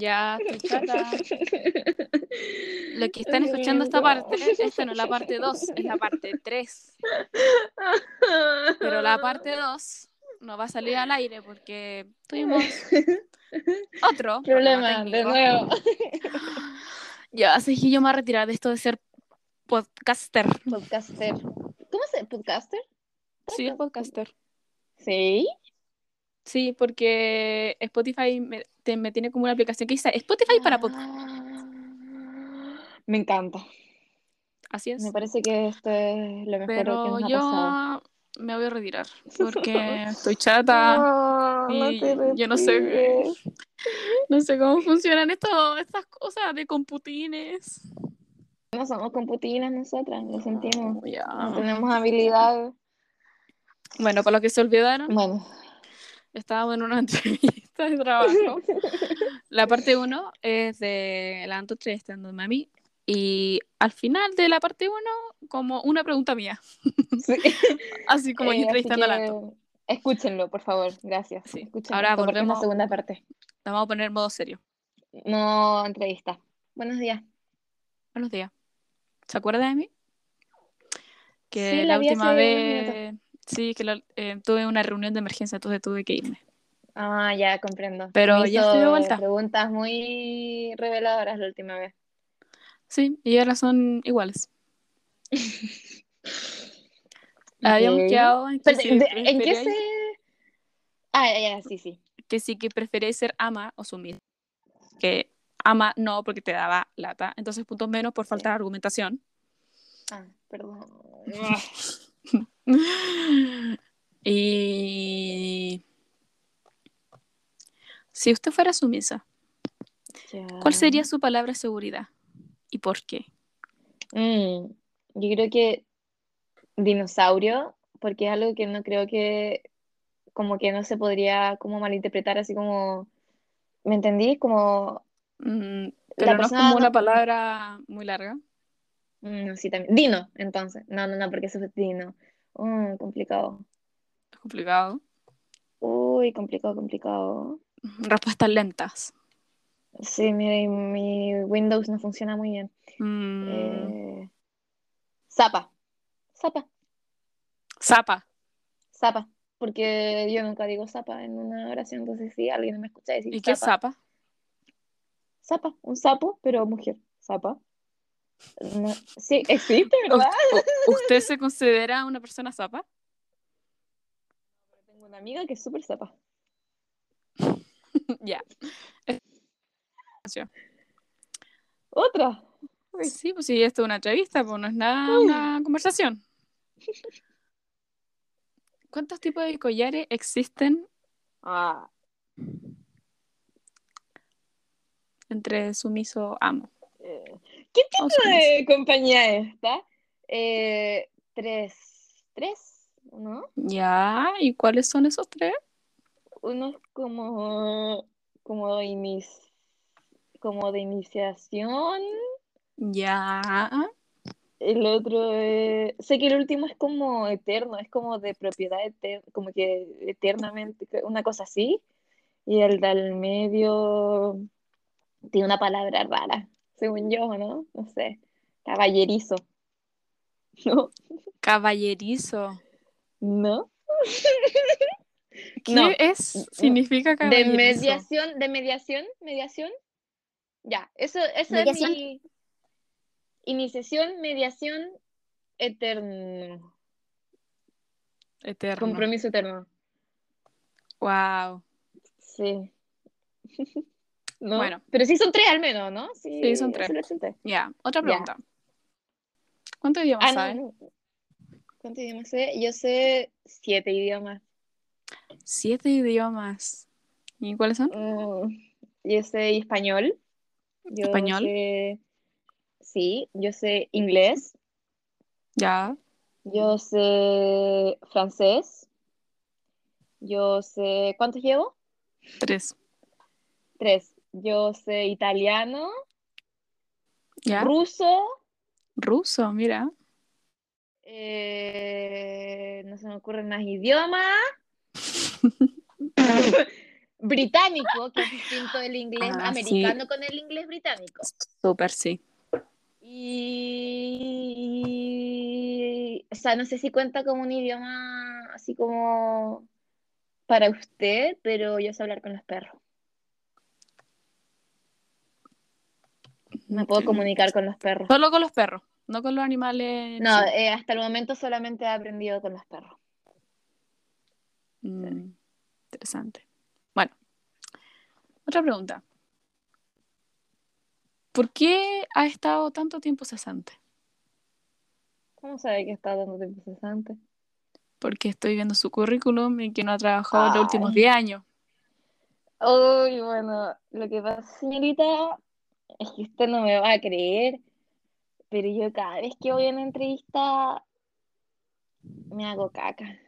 Ya, chata. Lo que están escuchando esta parte, esta no es la parte 2, es la parte 3. Pero la parte 2 no va a salir al aire porque tuvimos otro Problema, de nuevo. Ya, así que yo me voy a retirar de esto de ser podcaster. Podcaster. ¿Cómo se podcaster? Sí, es podcaster. Sí. Sí, porque Spotify me, te- me tiene como una aplicación que dice Spotify para podcast. Ah, Me encanta. Así es. Me parece que esto es lo mejor que Pero nos ha pasado. yo me voy a retirar porque estoy chata. No, y yo no sé, no sé cómo funcionan esto, estas cosas de computines. No somos computinas nosotras, lo sentimos. Ya. No tenemos habilidad. Bueno, para los que se olvidaron, Bueno, estábamos en una entrevista de trabajo. La parte 1 es de la Anto entrevistando a Mami. Y al final de la parte 1, como una pregunta mía. sí. Así como yo Eh, entrevistando a la que Anto. Escúchenlo, por favor. Gracias. Sí. Escúchenlo Ahora porque es la volvemos- segunda parte. La vamos a poner en modo serio. No entrevista. Buenos días. Buenos días. ¿Se acuerda de mí? Que Sí, la última vez. Sí, que la- eh, tuve una reunión de emergencia, entonces tuve que irme. Ah, ya comprendo. Pero Me ya estoy de vuelta. Preguntas muy reveladoras la última vez. Sí, y ahora son iguales. Habíamos Ok. quedado en que, Pero, si de- ¿En qué se...? Ah, ya, ya, sí, sí. que sí que preferéis ser ama o sumisa. Que ama no, porque te daba lata. Entonces, puntos menos por falta de argumentación. Ah, perdón. y. Si usted fuera sumisa. ¿cuál sería su palabra seguridad? ¿Y por qué? Mm, yo creo que dinosaurio, porque es algo que no creo que como que no se podría como malinterpretar así como, ¿me entendí? Como, Mm, pero no es como no- una palabra muy larga. Mm, sí, también. Dino, entonces. No, no, no, porque eso es dino. Mm, complicado. Es complicado. Uy, complicado, complicado. Respuestas lentas. Sí, mi, mi Windows no funciona muy bien. Mm, Eh, Zapa. Zapa. Zapa. Zapa. Porque yo nunca digo zapa en una oración, entonces si alguien me escucha decir ¿Y qué es zapa? Zapa, un sapo, pero mujer. Zapa. No- sí, existe, ¿verdad? ¿U- ¿Usted se considera una persona zapa? Tengo una amiga que es súper zapa. ya. Otra. Uy. Sí, pues sí, esto es una entrevista, pues no es nada una conversación. ¿Cuántos tipos de collares existen Ah, entre sumiso amo? eh, ¿Qué tipo de compañía es esta? Eh, tres. ¿Tres? ¿No? Ya, ¿y cuáles son esos tres? Uno es como. como de como de iniciación. Ya. El otro es... Sé que el último es como eterno, es como de propiedad eterna, como que eternamente, una cosa así. Y el del medio tiene una palabra rara, según yo, ¿no? No sé. Caballerizo. ¿No? Caballerizo. ¿No? ¿Qué No. es? Significa De caballerizo. mediación, de mediación, mediación. Ya, eso, eso es mi iniciación, mediación, eterno. Eterno. Compromiso eterno. Wow. Sí. ¿No? Bueno. Pero sí son tres al menos, ¿no? Sí, Sí, son tres. Ya, otra pregunta. ¿Cuántos idiomas Ah, sabes? no, no. ¿Cuántos idiomas sé? Yo sé siete idiomas. Siete idiomas. ¿Y cuáles son? Mm, yo sé español. Yo ¿Español? sé- Sí, yo sé inglés. Ya. Yo sé francés. Yo sé. ¿Cuántos llevo? Tres. Tres. Yo sé italiano, Ya. ruso. Ruso, mira. eh, no se me ocurren más idiomas. británico, que es distinto del inglés Ah, sí. americano con el inglés británico. Súper sí. Y, o sea, no sé si cuenta como un idioma así como para usted, pero yo sé hablar con los perros. Me puedo comunicar con los perros. Solo con los perros, no con los animales. No, sí. eh, hasta el momento solamente he aprendido con los perros. Mm, interesante. Bueno, otra pregunta. ¿Por qué ha estado tanto tiempo cesante? ¿Cómo sabe que está dando tiempo cesante? Porque estoy viendo su currículum y que no ha trabajado en los últimos Ay. 10 años. Uy, bueno, lo que pasa, señorita, es que usted no me va a creer, pero yo cada vez que voy a una entrevista me hago caca.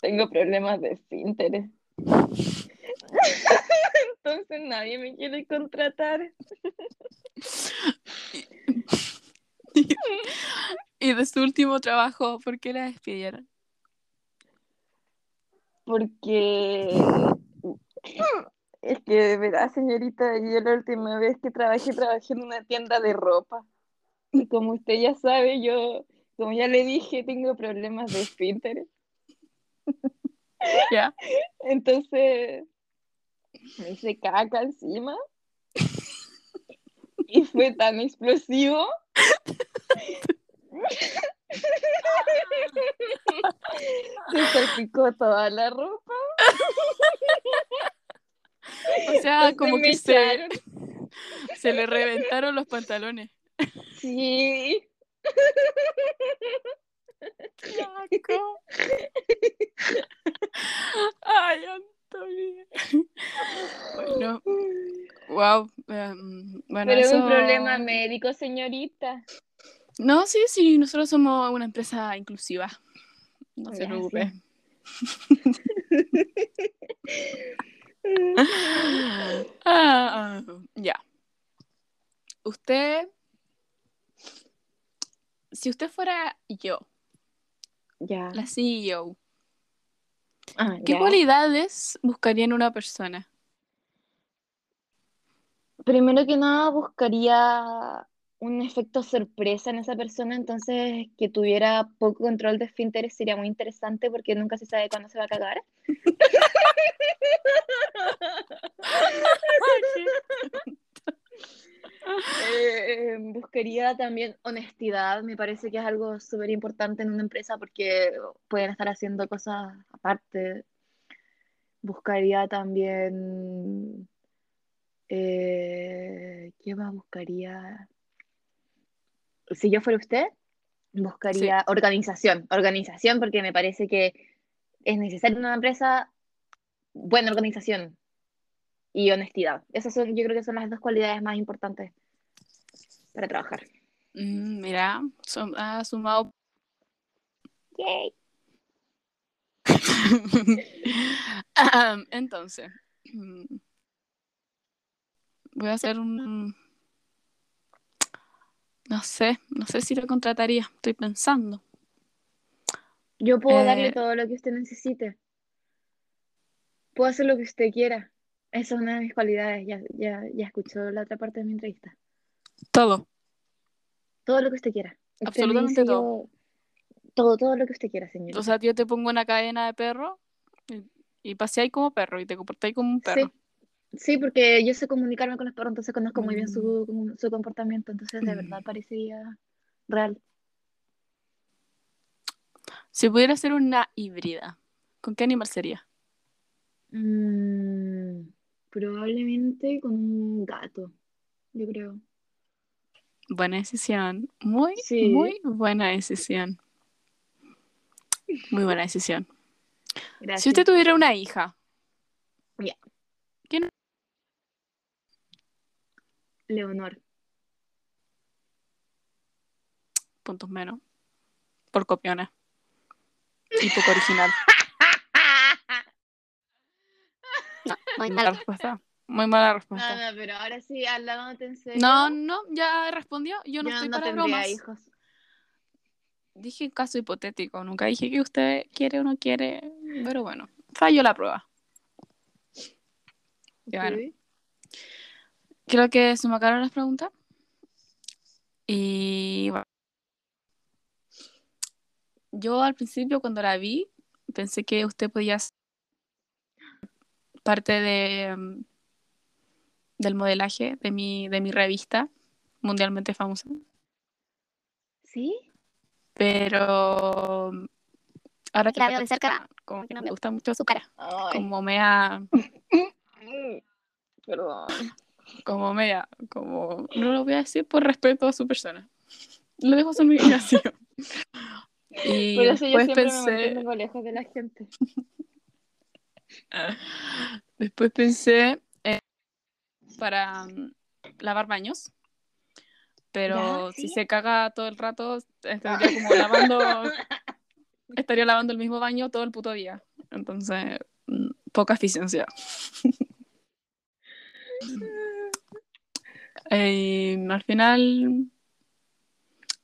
Tengo problemas de esfínteres. Entonces nadie me quiere contratar. Y de su último trabajo, ¿por qué la despidieron? Porque es que de verdad, señorita, yo la última vez que trabajé, trabajé en una tienda de ropa. Y como usted ya sabe, yo, como ya le dije, tengo problemas de esfínteres. ¿Ya? Entonces me hice caca encima. Y fue tan explosivo. Se salpicó toda la ropa. O sea, como que se, se le reventaron los pantalones. Sí. ¡Qué asco! Ay, Antonio. Bueno, wow. em, bueno, Pero es eso... un problema médico, señorita. No, sí, sí, nosotros somos una empresa inclusiva. No se preocupe. Ah, ah, ya. Usted, si usted fuera yo, Ya. la CEO, Ah, ¿qué cualidades buscaría en una persona? Primero que nada, buscaría un efecto sorpresa en esa persona, entonces que tuviera poco control de esfínteres sería muy interesante porque nunca se sabe cuándo se va a cagar. Eh, buscaría también honestidad, me parece que es algo súper importante en una empresa porque pueden estar haciendo cosas aparte. Buscaría también, eh, ¿qué más buscaría? Si yo fuera usted, buscaría organización, organización porque me parece que es necesario en una empresa buena organización y honestidad. Esas son, yo creo que son las dos cualidades más importantes para trabajar. Mm, mira, son- ha sumado. Yay. Entonces, mm, voy a hacer un... No sé, no sé si lo contrataría, estoy pensando. Yo puedo Eh, darle todo lo que usted necesite. Puedo hacer lo que usted quiera. Esa es una de mis cualidades. Ya, ya, ya escuchó la otra parte de mi entrevista. Todo. Todo lo que usted quiera. Usted Absolutamente todo. yo- Todo, todo lo que usted quiera, señorita. O sea, yo te pongo una cadena de perro y, y paseáis como perro y te comportáis como un perro. Sí, sí, porque yo sé comunicarme con los perros, entonces conozco muy bien Mm. su, su comportamiento, entonces de Mm. verdad parecería real. Si pudiera ser una híbrida, ¿con qué animal sería? Mm, probablemente con un gato, yo creo. Buena decisión. Muy, Sí. muy buena decisión. Muy buena decisión. Gracias. Si usted tuviera una hija, Ya. ¿quién? Leonor. Puntos menos. Por copiona. Y poco original. Muy mala respuesta. Muy mala No, respuesta. no, pero ahora sí, hablándote en serio. No, no, ya respondió. Yo no yo estoy no para bromas. hijos. Dije caso hipotético. Nunca dije que usted quiere o no quiere. Pero bueno, fallo la prueba. Y bueno, Ok. Creo que se me acabaron las preguntas. Y bueno. yo al principio cuando la vi pensé que usted podía ser parte de mm, del modelaje de mi, de mi revista mundialmente famosa. ¿Sí? Pero ahora que La la veo veo de cerca, como que no me gusta mucho su cara. Ay. Como mea, Mm. Perdón. Como mea, como no lo voy a decir por respeto a su persona. Lo dejo a su imaginación. Y Por eso yo después me pensé, mantengo lejos de la gente. después pensé en- para mm, lavar baños. Pero si se caga todo el rato, estaría como lavando, estaría lavando el mismo baño todo el puto día. Entonces, mm, poca eficiencia. Eh, al final,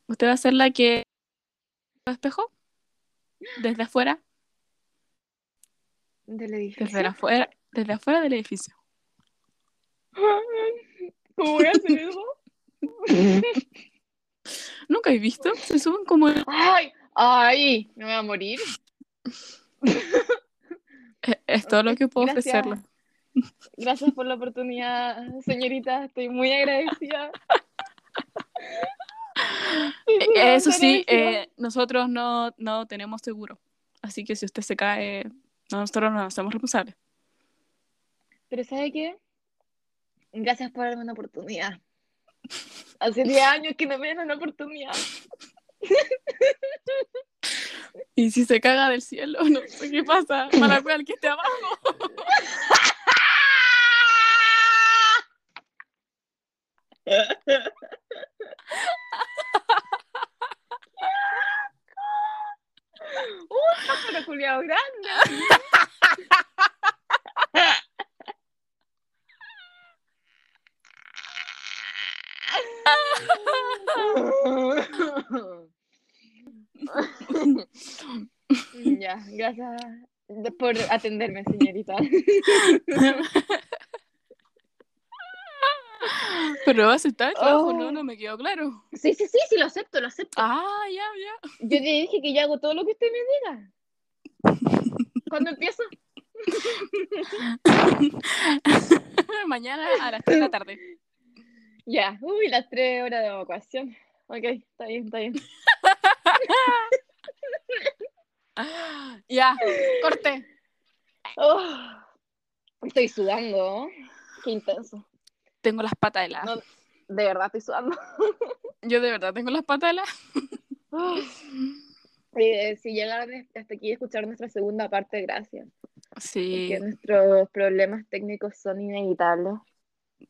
¿usted va a ser la que espejo? Desde afuera, Del edificio. desde afuera, desde afuera del edificio. ¿Cómo voy a hacer eso? ¿Nunca he visto? Se suben como... ¡Ay! ¡Ay! Me voy a morir. Es, es todo lo que puedo Gracias. ofrecerle. Gracias por la oportunidad, señorita. Estoy muy agradecida. Eh, Eso sí, eh, nosotros no, no tenemos seguro. Así que si usted se cae, no, nosotros no nos hacemos responsables. Pero ¿sabe qué? Gracias por darme una oportunidad. Hace 10 años que no me dan una oportunidad. Y si se caga del cielo, no sé qué pasa. Para cual que esté abajo. ¡Uh, pájaro culiao grande! ya, gracias por atenderme, señorita. Pero aceptar el trabajo, ¿no? Oh. No me quedó claro. Sí, sí, sí, sí, lo acepto, lo acepto. Ah, ya, ya. Yo le dije que yo hago todo lo que usted me diga. ¿Cuándo empiezo? Mañana a las 3 de la tarde. Ya, uy, las tres horas de evacuación. Ok, está bien, está bien. Ya, corte. Oh, estoy sudando. Qué intenso. Tengo las patas heladas. No, de verdad estoy sudando. Yo de verdad tengo las patas heladas. Eh, si llegaron hasta aquí a escuchar nuestra segunda parte, gracias. Sí. Porque nuestros problemas técnicos son inevitables.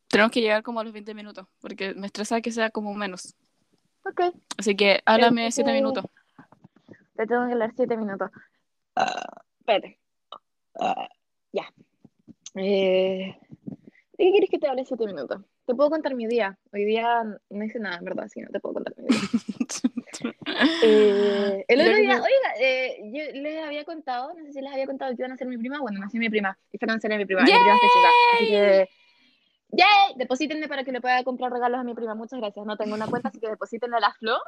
Tenemos que llegar como a los 20 minutos, porque me estresa que sea como menos. Ok, Así que háblame Entonces- 7 minutos. te tengo que hablar siete minutos. espérate. ya. Eh, ¿De qué quieres que te hable siete minutos? Te puedo contar mi día. Hoy día no hice nada, en verdad, así no te puedo contar mi día. Eh, el Ya otro día, oiga, eh, yo les había contado, no sé si les había contado que iban a ser mi prima. Bueno, nació mi prima. Y fue a nacer mi prima. Mi prima chica. Así que. ¡Yay! Deposítenme para que le pueda comprar regalos a mi prima. Muchas gracias. No tengo una cuenta, así que deposítenle a la Flo.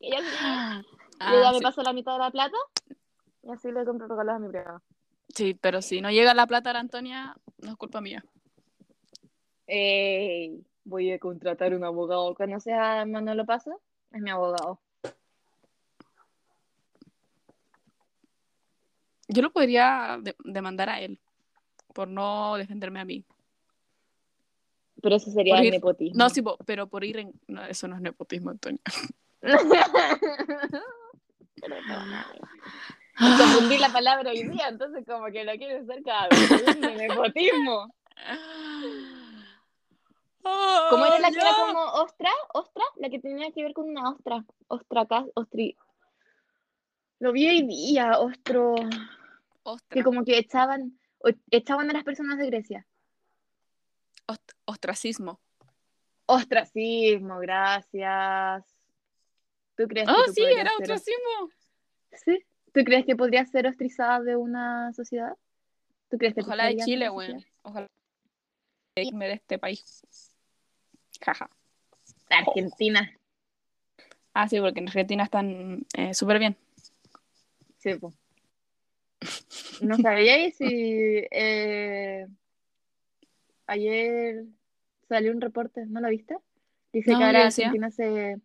y Ah, y ella me sí. pasa la mitad de la plata. Y así le compro regalos a mi prima. Sí, pero si no llega la plata a la Antonia, no es culpa mía. Ey, voy a contratar un abogado. Cuando sea Manolo Pasa, es mi abogado. Yo lo podría de- demandar a él por no defenderme a mí. Pero eso sería Por ir- nepotismo. No, sí, pero por ir en... No, eso no es nepotismo, Antonia. Confundí la palabra hoy día, entonces como que lo quiero usar cada vez. Es de nepotismo. ¿Cómo era la que era como ostra? ¿Ostra? La que tenía que ver con una ostra. Ostra acá, ostri. Lo vi hoy día, ostro. Ostra. Que como que echaban, echaban a las personas de Grecia. Ost- ostracismo. Ostracismo, gracias. ¿Tú crees que Oh, tú sí, era ser- ostracismo. Sí, ¿Tú crees que podría ser ostrizada de una sociedad? ¿Tú crees que Ojalá de Chile, sociedad? Ojalá irme de este país. Jaja. Argentina. Ah, sí, porque en Argentina están eh, súper bien. Sí, po. No sabía si eh, ayer salió un reporte, ¿no lo viste? Dice No, que ¿qué ahora? Argentina se,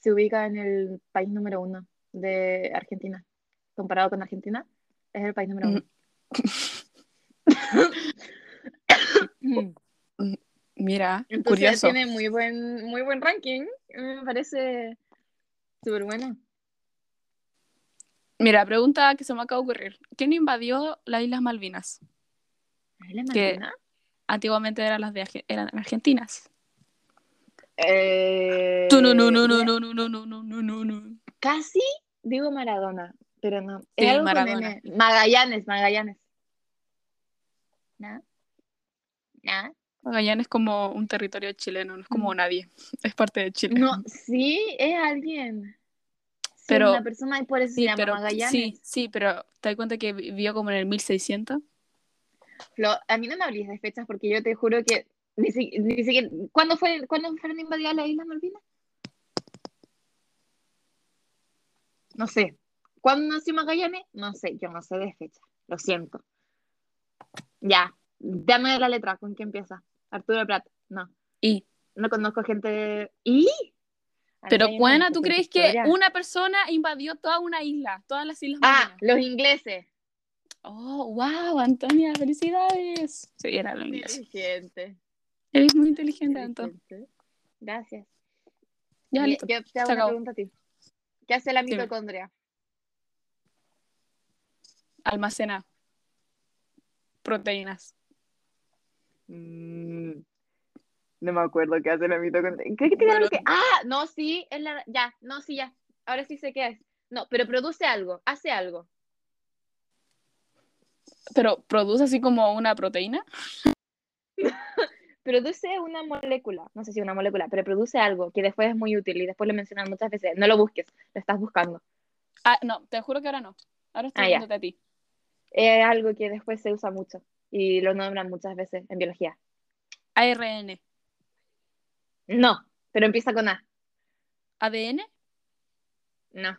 se ubica en el país número uno de Argentina. Comparado con Argentina, es el país número uno. Mira, Entonces curioso. tiene muy buen, muy buen ranking. Me parece súper bueno. Mira, pregunta que se me acaba de ocurrir. ¿Quién invadió las Islas Malvinas? ¿Es la Que- Malvina? Antiguamente eran las de eran argentinas. Eh, no, no, no, no, no, no, no, no, no, no. Casi digo Maradona, pero no. Sí, Maradona. Magallanes, Magallanes. ¿No? ¿No? Magallanes es como un territorio chileno, no es como nadie. Es parte de Chile. Mm. No, sí, es alguien. Sí, Pero- una persona y por eso se llama pero Magallanes. sí, sí, pero te das cuenta que vivió como en el 1600. Flo, a mí no me hables de fechas porque yo te juro que ni, si- ni siquiera. ¿Cuándo, fue, ¿Cuándo fueron invadidas las Islas Malvinas? No sé. ¿Cuándo nació Magallanes? No sé, yo no sé de fecha. Lo siento. Ya, dame la letra, ¿con qué empieza? Arturo Prat. No, Y, no conozco gente. ¿Y? pero Juana, ¿tú crees que una persona invadió toda una isla, todas las Islas Ah, los ingleses. Oh, wow, Antonia, felicidades. Sí, era lo inglés. Inteligente. Eres muy inteligente, Anto. inteligente. Gracias. Ya, listo. Yo te hago Se una acabó. pregunta a ti. ¿Qué hace la mitocondria? Almacena proteínas. Mm, no me acuerdo qué hace la mitocondria. Creo que tiene algo que. Ah, no, sí, es la. Ya, no, sí, ya. Ahora sí sé qué es. No, pero produce algo, hace algo. Pero produce así como una proteína. Produce una molécula, no sé si una molécula, pero produce algo que después es muy útil y después lo mencionan muchas veces. No lo busques, lo estás buscando. Ah, no, te juro que ahora no. Ahora estoy Ah, ya. viéndote a ti. Es algo que después se usa mucho y lo nombran muchas veces en biología. ARN. No, pero empieza con A. ADN. No.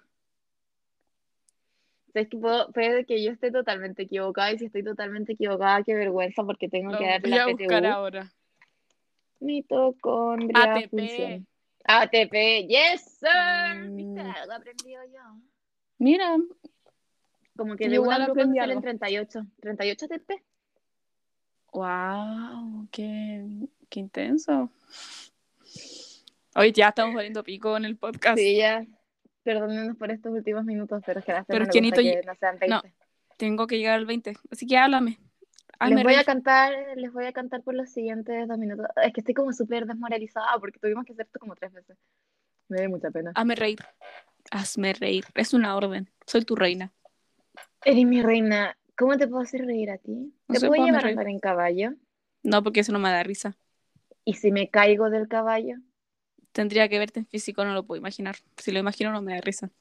Es que puedo, puede que yo esté totalmente equivocada y si estoy totalmente equivocada, qué vergüenza porque tengo que dar voy la a buscar PTU. ahora. Mitocondria ATP. función. ATP, yes sir. Mm. ¿Viste algo aprendido yo? Mira, Como que de igual una aprendí algo. 38. 38 ATP. Wow, qué, qué intenso. Hoy ya estamos volviendo pico en el podcast. Sí, ya. Perdónenos por estos últimos minutos, pero es que la Pero no es que no sean 20. no, Tengo que llegar al 20. Así que háblame. Hazme Les voy a cantar, les voy a cantar por los siguientes dos minutos. Es que estoy como súper desmoralizada porque tuvimos que hacer esto como tres veces. Me da mucha pena. Hazme reír. Hazme reír. Es una orden. Soy tu reina. Eres mi reina. ¿Cómo te puedo hacer reír a ti? No ¿Te sé, puedo llevar a andar en caballo? No, porque eso no me da risa. ¿Y si me caigo del caballo? Tendría que verte en físico, no lo puedo imaginar. Si lo imagino, no me da risa.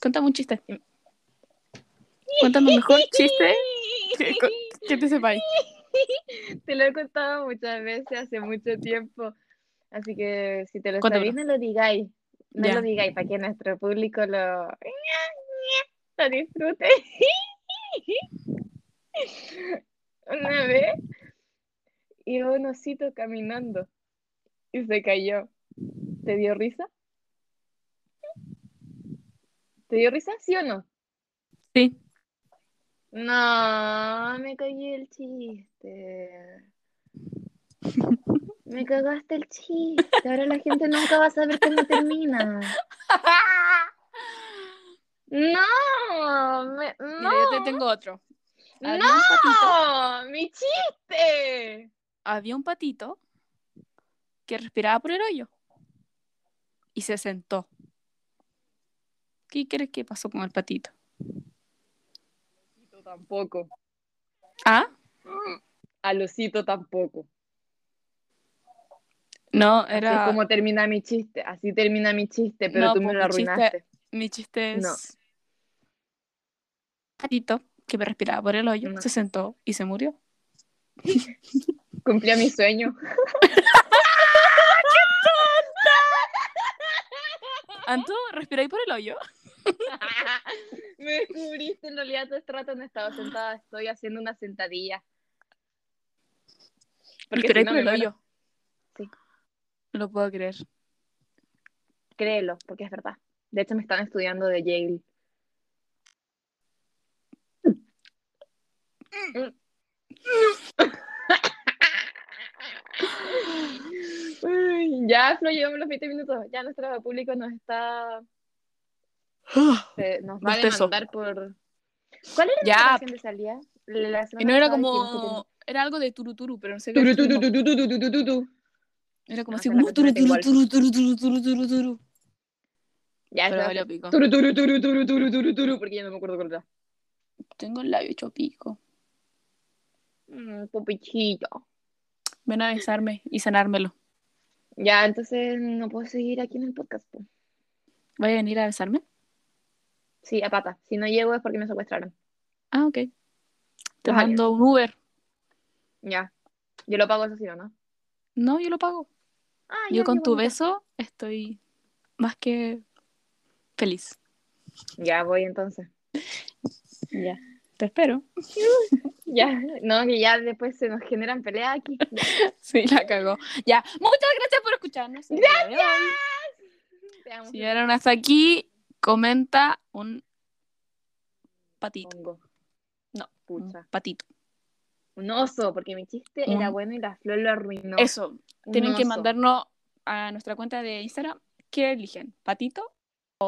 Cuéntame un chiste. Cuéntame un mejor chiste que, que te sepáis. Te lo he contado muchas veces hace mucho tiempo. Así que si te lo sabéis, no lo digáis. No Ya. lo digáis para que nuestro público lo, lo disfrute. Una vez iba un osito caminando y se cayó. ¿Te dio risa? ¿Te dio risa? ¿Sí o no? Sí. No, me cagué el chiste. Me cagaste el chiste. Ahora la gente nunca va a saber cómo termina. No, me- no, Mira, yo te tengo otro. Había un patito. no, mi chiste. Había un patito que respiraba por el hoyo y se sentó. ¿Qué crees que pasó con el patito? Tampoco. ¿Ah? Al osito tampoco. No, Así es era. como termina mi chiste. Así termina mi chiste, pero No, tú me pues, lo chiste- arruinaste. Mi chiste es. No. Que me respiraba por el hoyo, No. se sentó y se murió. Cumplió mi sueño. Anto, respiráis por el hoyo. Me descubriste, en realidad todo este rato no estaba sentada, estoy haciendo una sentadilla. Porque Respiráis si no por el muero. hoyo. Sí. Lo puedo creer. Créelo, porque es verdad. De hecho, me están estudiando de Yale. Ya, Flo, llevamos los 20 minutos. Ya nuestro público nos está. se- nos va a demandar por. ¿Cuál era Ya. la canción de salida? La Y no era como. Era algo de turuturu, pero no sé qué. era. como así sé, la como turu, canción turu, de turu, turu, turu, turu, turu, turu. Ya, Pero valió pico. Turu, turu, turu, turu, turu, turu, turu, porque ya no me acuerdo cuál era. Tengo el labio hecho pico. Mm, Popichito. Ven a besarme y sanármelo. Ya, entonces no puedo seguir aquí en el podcast. po. ¿Voy a venir a besarme? Sí, a pata. Si no llego es porque me secuestraron. Ah, ok. Te mando un Uber. Ya. Yo lo pago eso sí o no. No, yo lo pago. Ah, Yo ya, con tu beso estoy más que feliz. Ya voy entonces. Ya. Te espero. Ya, no, que ya después se nos generan peleas aquí. Sí, la cagó. Ya. Muchas gracias por escucharnos. amo. Si llegaron hasta aquí, comenta un patito. Hongo. No, un patito. Un oso, porque mi chiste Un- era bueno y la flor lo arruinó. Eso. Tienen que mandarnos a nuestra cuenta de Instagram. ¿Qué eligen? ¿Patito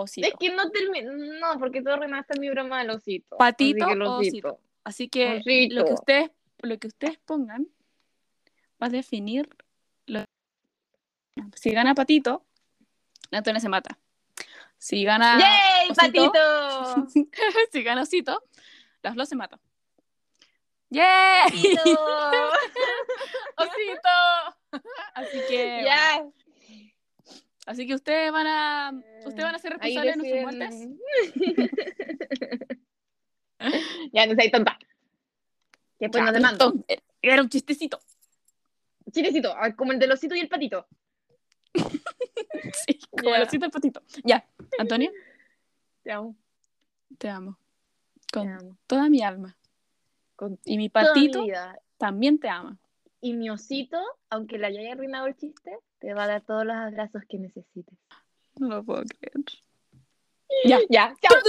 osito? Es que no termino. No, porque tú arruinaste mi broma del osito. Patito Así que o osito. Así que Osito. lo que ustedes lo que ustedes pongan va a definir lo- si gana patito la Antonia se mata si gana ¡Yay, osito. patito! si gana osito la Flo se mata ¡Yay! Patito. osito así que ya. Así que ustedes van a ustedes van a ser responsables de deciden- muertes ya, no seas tonta. Después Ya, nos demando. listo. era un chistecito Chilecito, ah, como el del osito y el patito. sí, como Ya. el osito y el patito ya Antonio Te amo. te amo Te con amo. toda mi alma Con y mi mi patito vida. también te ama Y mi osito, aunque le haya arruinado el chiste, te va a dar todos los abrazos que necesites. No lo puedo creer. Ya. Ya, chao.